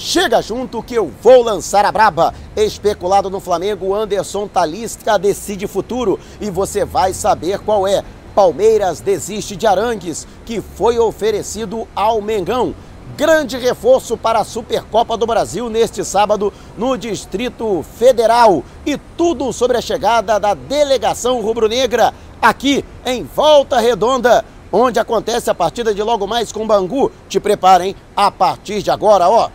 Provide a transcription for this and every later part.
Chega junto que eu vou lançar a braba. Especulado no Flamengo, Anderson Talisca decide futuro e você vai saber qual é. Palmeiras desiste de Arangues, que foi oferecido ao Mengão. Grande reforço para a Supercopa do Brasil neste sábado no Distrito Federal. E tudo sobre a chegada da delegação rubro-negra aqui em Volta Redonda onde acontece a partida de logo mais com Bangu. Te preparem a partir de agora, ó.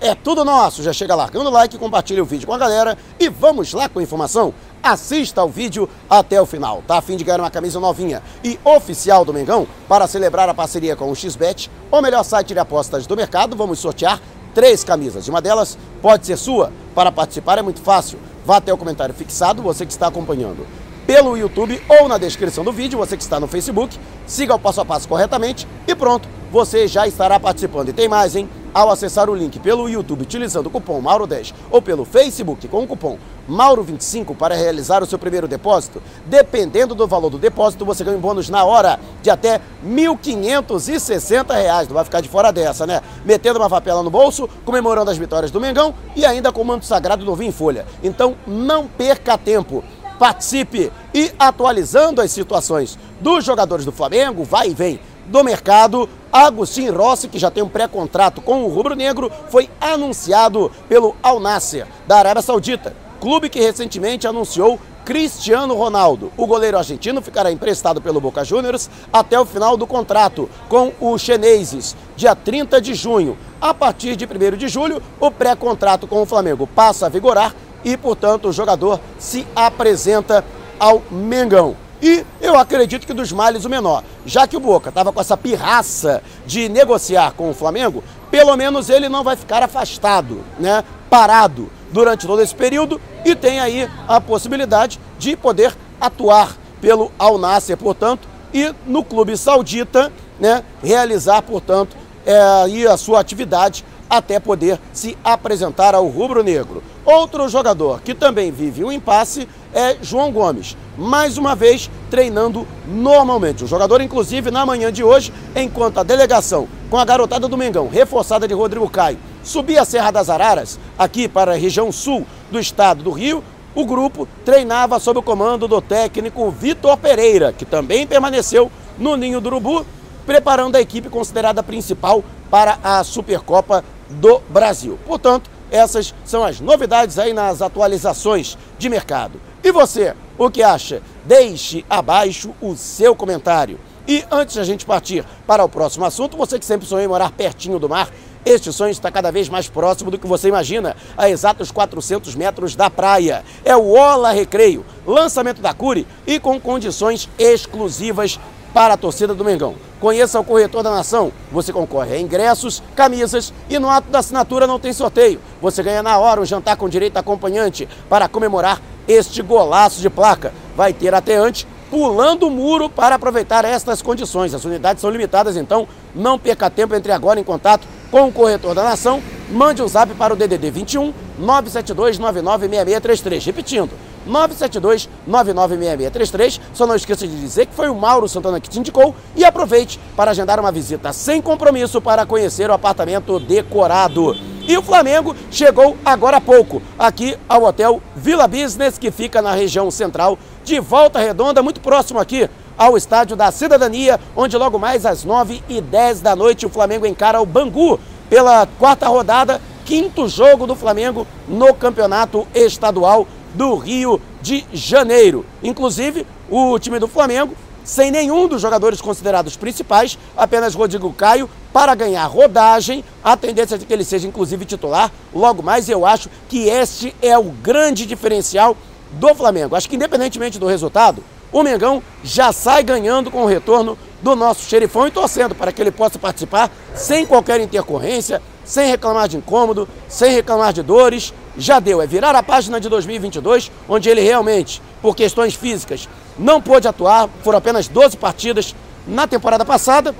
É tudo nosso. Já chega largando o like, compartilha o vídeo com a galera e vamos lá com a informação. Assista ao vídeo até o final. Tá a fim de ganhar uma camisa novinha e oficial do Mengão para celebrar a parceria com o XBET, o melhor site de apostas do mercado. Vamos sortear três camisas. Uma delas pode ser sua. Para participar é muito fácil. Vá até o comentário fixado, você que está acompanhando pelo YouTube ou na descrição do vídeo, você que está no Facebook, siga o passo a passo corretamente e pronto, você já estará participando. E tem mais, hein? Ao acessar o link pelo YouTube utilizando o cupom Mauro10 ou pelo Facebook com o cupom Mauro25 para realizar o seu primeiro depósito, dependendo do valor do depósito, você ganha um bônus na hora de até R$ 1.560. Não vai ficar de fora dessa, né? Metendo uma vapela no bolso, comemorando as vitórias do Mengão e ainda com o manto sagrado do vinho em folha. Então não perca tempo participe e atualizando as situações dos jogadores do Flamengo, vai e vem do mercado. Agostinho Rossi, que já tem um pré-contrato com o Rubro Negro, foi anunciado pelo Al Nasser, da Arábia Saudita, clube que recentemente anunciou Cristiano Ronaldo. O goleiro argentino ficará emprestado pelo Boca Juniors até o final do contrato com os chineses, dia 30 de junho. A partir de 1 de julho, o pré-contrato com o Flamengo passa a vigorar e, portanto, o jogador se apresenta ao Mengão. E eu acredito que dos males o menor. Já que o Boca estava com essa pirraça de negociar com o Flamengo, pelo menos ele não vai ficar afastado, né? Parado durante todo esse período e tem aí a possibilidade de poder atuar pelo Al Nasser, portanto, e no clube saudita, né, realizar, portanto, é, a sua atividade até poder se apresentar ao rubro-negro. Outro jogador que também vive um impasse é João Gomes, mais uma vez treinando normalmente. O jogador, inclusive, na manhã de hoje, enquanto a delegação com a garotada do Mengão, reforçada de Rodrigo Caio, subia a Serra das Araras, aqui para a região sul do estado do Rio, o grupo treinava sob o comando do técnico Vitor Pereira, que também permaneceu no Ninho do Urubu, preparando a equipe considerada principal para a Supercopa do Brasil. Portanto, essas são as novidades aí nas atualizações de mercado. E você, o que acha? Deixe abaixo o seu comentário. E antes de a gente partir para o próximo assunto, você que sempre sonhou em morar pertinho do mar, este sonho está cada vez mais próximo do que você imagina, a exatos 400 metros da praia. É o Ola Recreio, lançamento da Cure e com condições exclusivas para a torcida do Mengão. Conheça o corretor da nação. Você concorre a ingressos, camisas e no ato da assinatura não tem sorteio. Você ganha na hora um jantar com direito acompanhante para comemorar este golaço de placa. Vai ter até antes pulando o muro para aproveitar estas condições. As unidades são limitadas, então não perca tempo entre agora em contato com o corretor da nação. Mande um zap para o DDD 21 972 996633. Repetindo, 972 996633. Só não esqueça de dizer que foi o Mauro Santana que te indicou e aproveite para agendar uma visita sem compromisso para conhecer o apartamento decorado. E o Flamengo chegou agora há pouco aqui ao Hotel Vila Business, que fica na região central de Volta Redonda, muito próximo aqui ao Estádio da Cidadania, onde logo mais às 9 e 10 da noite o Flamengo encara o Bangu pela quarta rodada, quinto jogo do Flamengo no Campeonato Estadual do Rio de Janeiro. Inclusive, o time do Flamengo, sem nenhum dos jogadores considerados principais, apenas Rodrigo Caio, para ganhar rodagem, a tendência é que ele seja inclusive titular. Logo mais, eu acho que este é o grande diferencial do Flamengo. Acho que independentemente do resultado, o Mengão já sai ganhando com o retorno do nosso xerifão e torcendo para que ele possa participar sem qualquer intercorrência, sem reclamar de incômodo, sem reclamar de dores. Já deu, é virar a página de 2022, onde ele realmente, por questões físicas, não pôde atuar, foram apenas 12 partidas na temporada passada,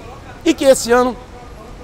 e que esse ano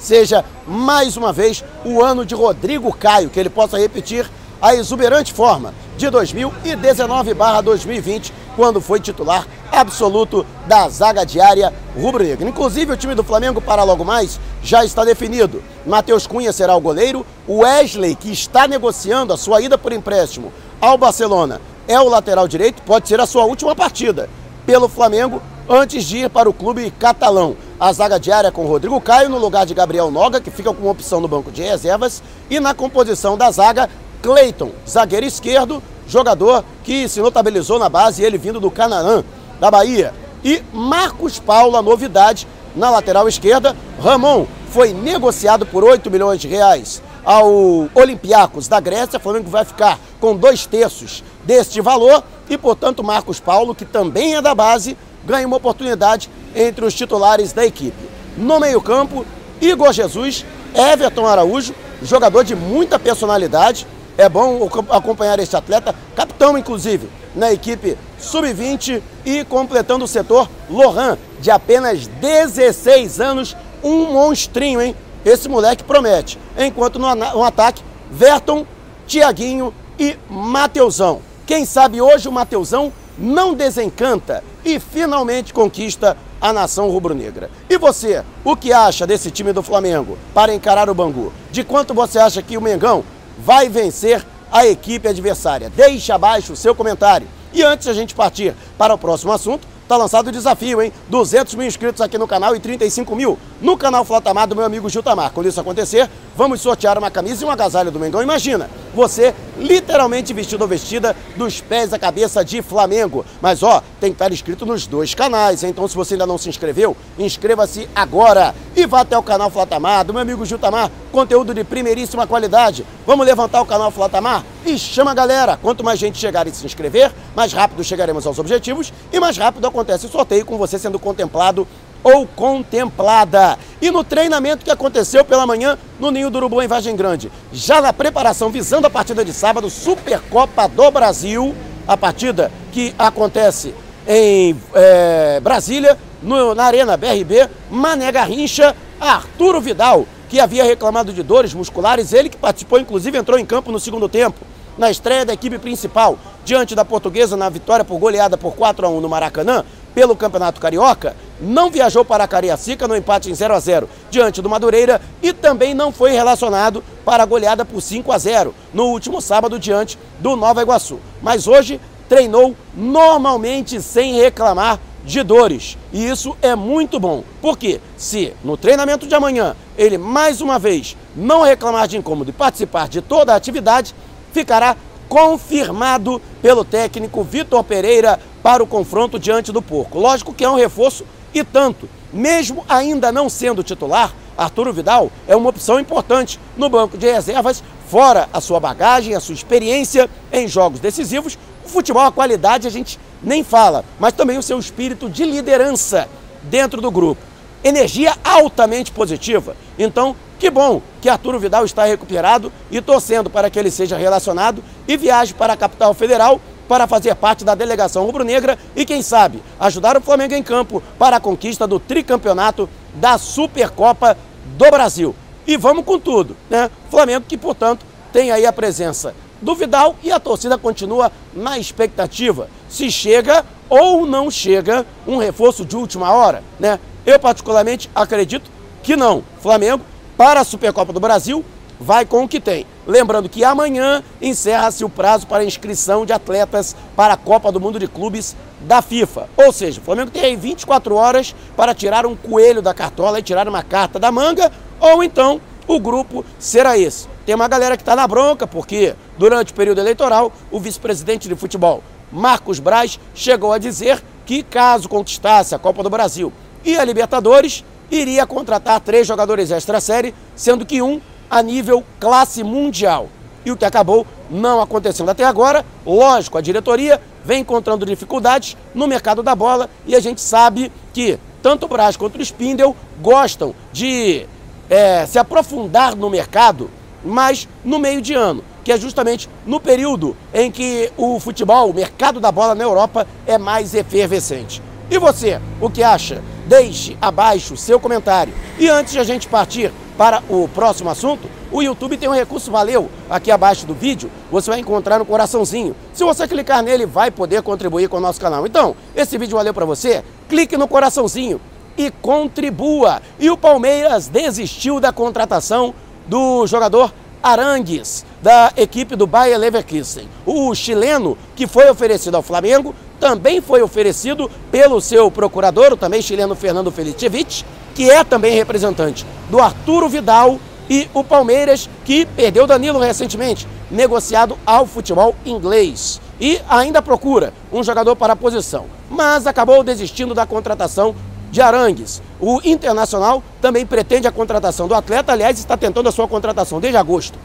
seja mais uma vez o ano de Rodrigo Caio, que ele possa repetir a exuberante forma de 2019/2020, quando foi titular absoluto da zaga diária rubro-negra. Inclusive, o time do Flamengo para logo mais já está definido. Matheus Cunha será o goleiro, o Wesley, que está negociando a sua ida por empréstimo ao Barcelona, é o lateral direito, pode ser a sua última partida pelo Flamengo antes de ir para o clube catalão. A zaga diária com Rodrigo Caio no lugar de Gabriel Noga, que fica com opção no banco de reservas, e na composição da zaga, Cleiton, zagueiro esquerdo, jogador que se notabilizou na base, ele vindo do Canaã, da Bahia. E Marcos Paulo, a novidade, na lateral esquerda. Ramon foi negociado por 8 milhões de reais ao Olympiacos da Grécia. O Flamengo vai ficar com dois terços deste valor e, portanto, Marcos Paulo, que também é da base, ganha uma oportunidade entre os titulares da equipe. No meio-campo, Igor Jesus, Everton Araújo, jogador de muita personalidade. É bom acompanhar este atleta, capitão inclusive, na equipe sub-20 e completando o setor, Lohan, de apenas 16 anos, um monstrinho, hein? Esse moleque promete. Enquanto no, ataque, Verton, Tiaguinho e Mateusão. Quem sabe hoje o Mateusão não desencanta e finalmente conquista a nação rubro-negra. E você, o que acha desse time do Flamengo para encarar o Bangu? De quanto você acha que o Mengão vai vencer a equipe adversária? Deixe abaixo o seu comentário. E antes de a gente partir para o próximo assunto, Tá lançado o desafio, hein? 200 mil inscritos aqui no canal e 35 mil no canal Flotamar do meu amigo Giltamar. Quando isso acontecer, vamos sortear uma camisa e um agasalho do Mengão. Imagina, você literalmente vestido ou vestida dos pés à cabeça de Flamengo. Mas ó, tem que estar inscrito nos dois canais, então se você ainda não se inscreveu, inscreva-se agora e vá até o canal Flotamar do meu amigo Giltamar. Conteúdo de primeiríssima qualidade. Vamos levantar o canal Flotamar e chama a galera. Quanto mais gente chegar e se inscrever, mais rápido chegaremos aos objetivos e mais rápido acontece o sorteio com você sendo contemplado ou contemplada. E no treinamento que aconteceu pela manhã no Ninho do Urubu em Vargem Grande, já na preparação visando a partida de sábado, Supercopa do Brasil, a partida que acontece em é, Brasília, no, na Arena BRB, Mané Garrincha, Arturo Vidal, que havia reclamado de dores musculares, ele que participou, inclusive entrou em campo no segundo tempo na estreia da equipe principal diante da Portuguesa na vitória por goleada por 4 a 1 no Maracanã pelo Campeonato Carioca, não viajou para Cariacica no empate em 0 a 0 diante do Madureira e também não foi relacionado para a goleada por 5 a 0 no último sábado diante do Nova Iguaçu. Mas hoje treinou normalmente sem reclamar de dores. E isso é muito bom. Porque se no treinamento de amanhã ele mais uma vez não reclamar de incômodo e participar de toda a atividade, ficará confirmado pelo técnico Vitor Pereira para o confronto diante do Porco. Lógico que é um reforço e tanto. Mesmo ainda não sendo titular, Arturo Vidal é uma opção importante no banco de reservas, fora a sua bagagem, a sua experiência em jogos decisivos. O futebol, a qualidade a gente nem fala, mas também o seu espírito de liderança dentro do grupo. Energia altamente positiva. Então, que bom que Arturo Vidal está recuperado e torcendo para que ele seja relacionado e viaje para a capital federal para fazer parte da delegação rubro-negra e, quem sabe, ajudar o Flamengo em campo para a conquista do tricampeonato da Supercopa do Brasil. E vamos com tudo, né? Flamengo que, portanto, tem aí a presença do Vidal e a torcida continua na expectativa se chega ou não chega um reforço de última hora, né? Eu particularmente acredito que não. Flamengo para a Supercopa do Brasil, vai com o que tem. Lembrando que amanhã encerra-se o prazo para inscrição de atletas para a Copa do Mundo de Clubes da FIFA. Ou seja, o Flamengo tem aí 24 horas para tirar um coelho da cartola e tirar uma carta da manga, ou então o grupo será esse. Tem uma galera que está na bronca, porque durante o período eleitoral, o vice-presidente de futebol, Marcos Braz, chegou a dizer que caso conquistasse a Copa do Brasil e a Libertadores, iria contratar três jogadores extra-série, sendo que um a nível classe mundial. E o que acabou não acontecendo até agora, lógico, a diretoria vem encontrando dificuldades no mercado da bola e a gente sabe que tanto o Braz quanto o Spindle gostam de é, se aprofundar no mercado, mas no meio de ano, que é justamente no período em que o futebol, o mercado da bola na Europa é mais efervescente. E você, o que acha? Deixe abaixo seu comentário. E antes de a gente partir para o próximo assunto, o YouTube tem um recurso valeu aqui abaixo do vídeo, você vai encontrar no coraçãozinho. Se você clicar nele, vai poder contribuir com o nosso canal. Então, esse vídeo valeu para você? Clique no coraçãozinho e contribua. E o Palmeiras desistiu da contratação do jogador Arangues, da equipe do Bayer Leverkusen. O chileno que foi oferecido ao Flamengo também foi oferecido pelo seu procurador, o também chileno Fernando Felicevic, que é também representante do Arturo Vidal e o Palmeiras, que perdeu Danilo recentemente, negociado ao futebol inglês. E ainda procura um jogador para a posição, mas acabou desistindo da contratação de Arangues. O Internacional também pretende a contratação do atleta, aliás, está tentando a sua contratação desde agosto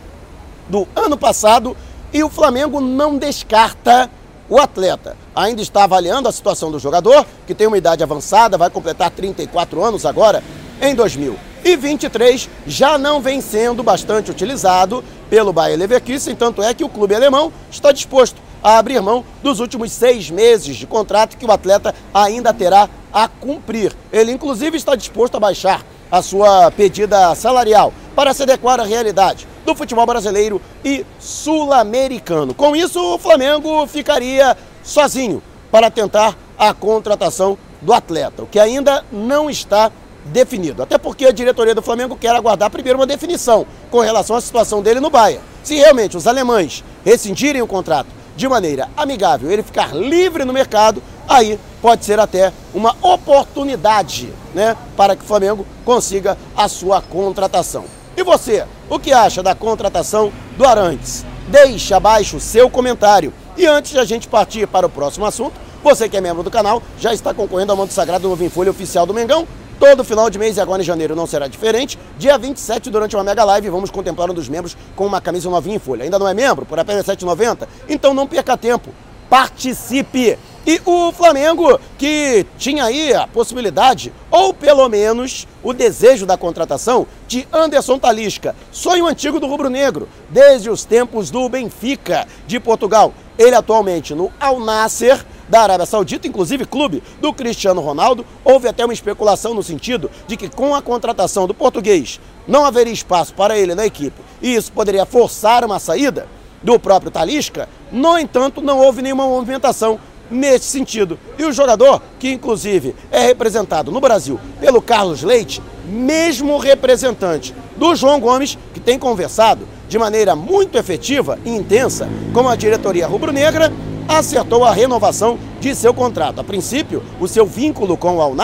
do ano passado e o Flamengo não descarta o atleta. Ainda está avaliando a situação do jogador, que tem uma idade avançada, vai completar 34 anos agora em 2023, já não vem sendo bastante utilizado pelo Bayer Leverkusen, tanto é que o clube alemão está disposto a abrir mão dos últimos seis meses de contrato que o atleta ainda terá a cumprir. Ele, inclusive, está disposto a baixar a sua pedida salarial para se adequar à realidade do futebol brasileiro e sul-americano. Com isso, o Flamengo ficaria sozinho para tentar a contratação do atleta, o que ainda não está definido. Até porque a diretoria do Flamengo quer aguardar primeiro uma definição com relação à situação dele no Bahia. Se realmente os alemães rescindirem o contrato de maneira amigável, ele ficar livre no mercado, aí pode ser até uma oportunidade né, para que o Flamengo consiga a sua contratação. E você, o que acha da contratação do Arantes? Deixe abaixo o seu comentário. E antes de a gente partir para o próximo assunto, você que é membro do canal já está concorrendo ao Manto Sagrado Novo em Folha Oficial do Mengão. Todo final de mês e agora em janeiro não será diferente. Dia 27, durante uma mega live, vamos contemplar um dos membros com uma camisa novinha em folha. Ainda não é membro? Por apenas R$ 7,90? Então não perca tempo. Participe! E o Flamengo, que tinha aí a possibilidade, ou pelo menos o desejo da contratação de Anderson Talisca, sonho antigo do Rubro Negro, desde os tempos do Benfica de Portugal. Ele atualmente no Al Nasser da Arábia Saudita, inclusive clube do Cristiano Ronaldo. Houve até uma especulação no sentido de que com a contratação do português não haveria espaço para ele na equipe e isso poderia forçar uma saída do próprio Talisca. No entanto, não houve nenhuma movimentação nesse sentido. E o jogador, que inclusive é representado no Brasil pelo Carlos Leite, mesmo representante do João Gomes, que tem conversado de maneira muito efetiva e intensa com a diretoria rubro-negra, acertou a renovação de seu contrato. A princípio, o seu vínculo com o Al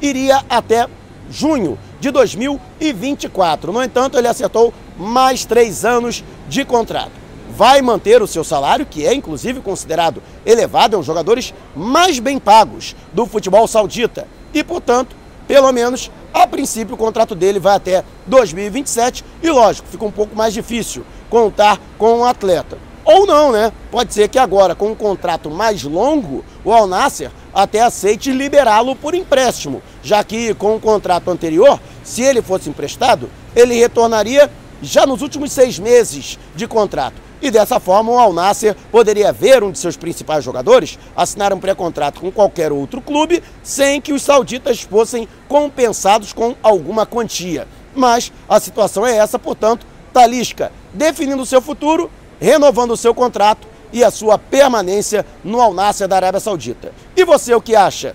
iria até junho de 2024. No entanto, ele acertou mais três anos de contrato vai manter o seu salário, que é inclusive considerado elevado, é um dos jogadores mais bem pagos do futebol saudita. E, portanto, pelo menos a princípio o contrato dele vai até 2027 e, lógico, fica um pouco mais difícil contar com um atleta. Ou não, né? Pode ser que agora, com um contrato mais longo, o Al Nasser até aceite liberá-lo por empréstimo, já que com o contrato anterior, se ele fosse emprestado, ele retornaria já nos últimos seis meses de contrato. E dessa forma, o Al Nasser poderia ver um de seus principais jogadores assinar um pré-contrato com qualquer outro clube sem que os sauditas fossem compensados com alguma quantia. Mas a situação é essa, portanto, Talisca definindo seu futuro, renovando o seu contrato e a sua permanência no Al Nasser da Arábia Saudita. E você o que acha?